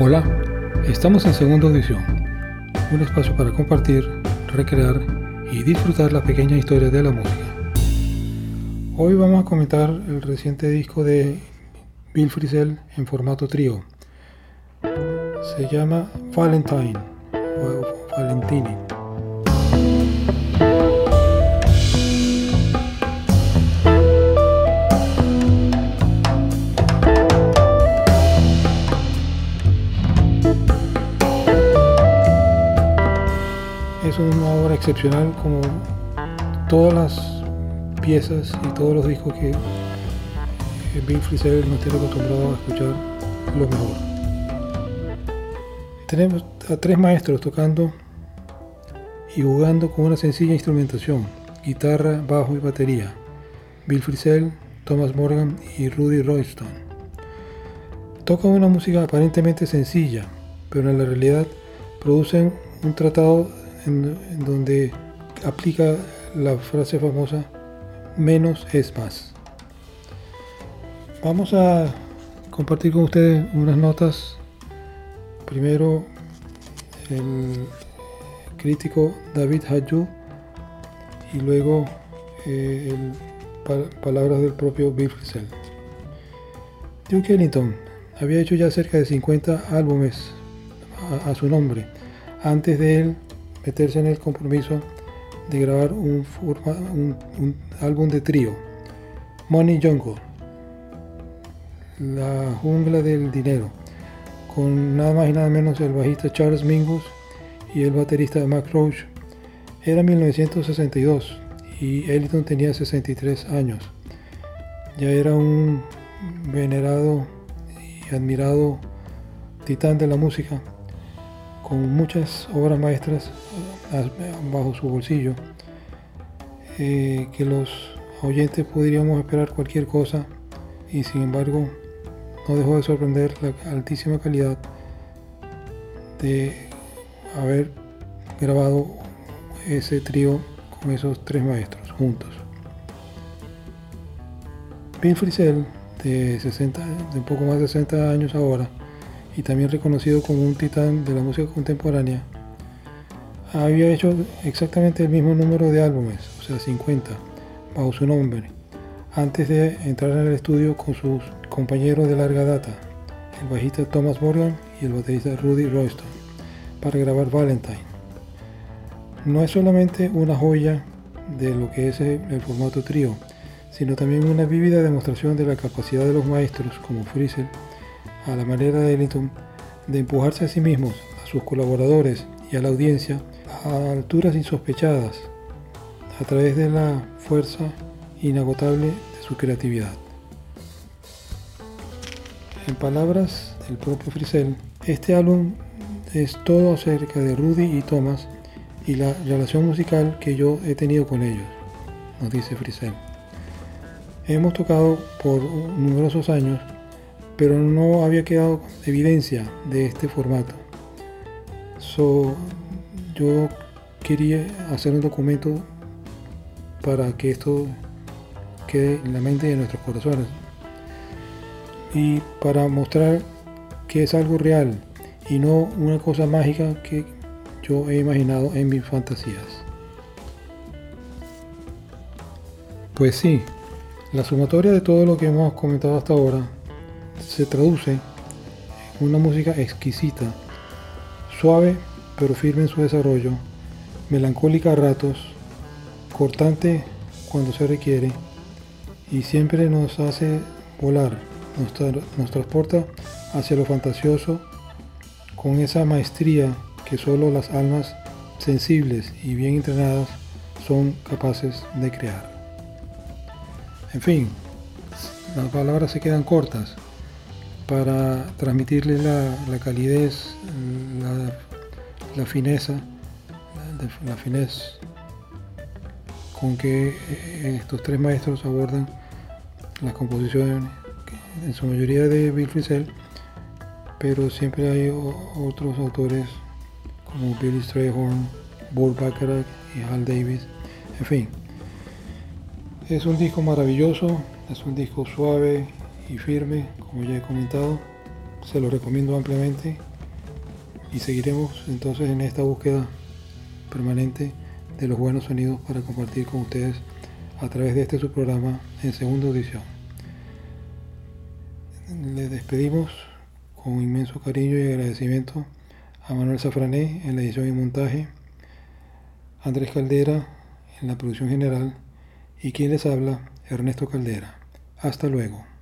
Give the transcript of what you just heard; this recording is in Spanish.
Hola, estamos en segunda audición, un espacio para compartir, recrear y disfrutar las pequeñas historias de la música. Hoy vamos a comentar el reciente disco de Bill Frisell en formato trío. Se llama Valentine o. Es una obra excepcional como todas las piezas y todos los discos que Bill Frisell nos tiene acostumbrado a escuchar lo mejor. Tenemos a tres maestros tocando y jugando con una sencilla instrumentación, guitarra, bajo y batería. Bill Frisell, Thomas Morgan y Rudy Royston. Tocan una música aparentemente sencilla, pero en la realidad producen un tratado en, donde aplica la frase famosa menos es más. Vamos a compartir con ustedes unas notas. Primero, el crítico David Hayu y luego eh, palabras del propio Bill Frisell. Duke Ellington había hecho ya cerca de 50 álbumes a su nombre antes de él meterse en el compromiso de grabar un, álbum de trío, Money Jungle, La jungla del dinero, con nada más y nada menos el bajista Charles Mingus y el baterista Mac Roach. Era 1962 y Ellington tenía 63 años. Ya era un venerado y admirado titán de la música, con muchas obras maestras bajo su bolsillo, eh, que los oyentes podríamos esperar cualquier cosa y sin embargo no dejó de sorprender la altísima calidad de haber grabado ese trío con esos tres maestros juntos. Bill Frisell, de, 60, de un poco más de 60 años ahora, y también reconocido como un titán de la música contemporánea, había hecho exactamente el mismo número de álbumes, o sea 50, bajo su nombre, antes de entrar en el estudio con sus compañeros de larga data, el bajista Thomas Morgan y el baterista Rudy Royston, para grabar Valentine. No es solamente una joya de lo que es el formato trío, sino también una vívida demostración de la capacidad de los maestros como Frisell, a la manera de Ellington, de empujarse a sí mismos, a sus colaboradores y a la audiencia a alturas insospechadas a través de la fuerza inagotable de su creatividad. En palabras del propio Frisell, este álbum es todo acerca de Rudy y Thomas y la relación musical que yo he tenido con ellos, nos dice Frisell. Hemos tocado por numerosos años, pero no había quedado evidencia de este formato. So, yo quería hacer un documento para que esto quede en la mente de nuestros corazones y para mostrar que es algo real y no una cosa mágica que yo he imaginado en mis fantasías. Pues sí, la sumatoria de todo lo que hemos comentado hasta ahora se traduce en una música exquisita, suave pero firme en su desarrollo, melancólica a ratos, cortante cuando se requiere y siempre nos hace volar, nos, transporta hacia lo fantasioso con esa maestría que solo las almas sensibles y bien entrenadas son capaces de crear. En fin, las palabras se quedan cortas para transmitirle la, calidez, la la fineza, la, finez con que eh, estos tres maestros abordan las composiciones, en su mayoría de Bill Frisell, pero siempre hay otros autores como Billy Strayhorn, Burt Bacharach y Hal Davis, en fin. Es un disco maravilloso, es un disco suave y firme, como ya he comentado, se lo recomiendo ampliamente y seguiremos entonces en esta búsqueda permanente de los buenos sonidos para compartir con ustedes a través de este su programa en segunda audición. Les despedimos con inmenso cariño y agradecimiento a Manuel Safrané en la edición y montaje, Andrés Caldera en la producción general y quien les habla, Ernesto Caldera. Hasta luego.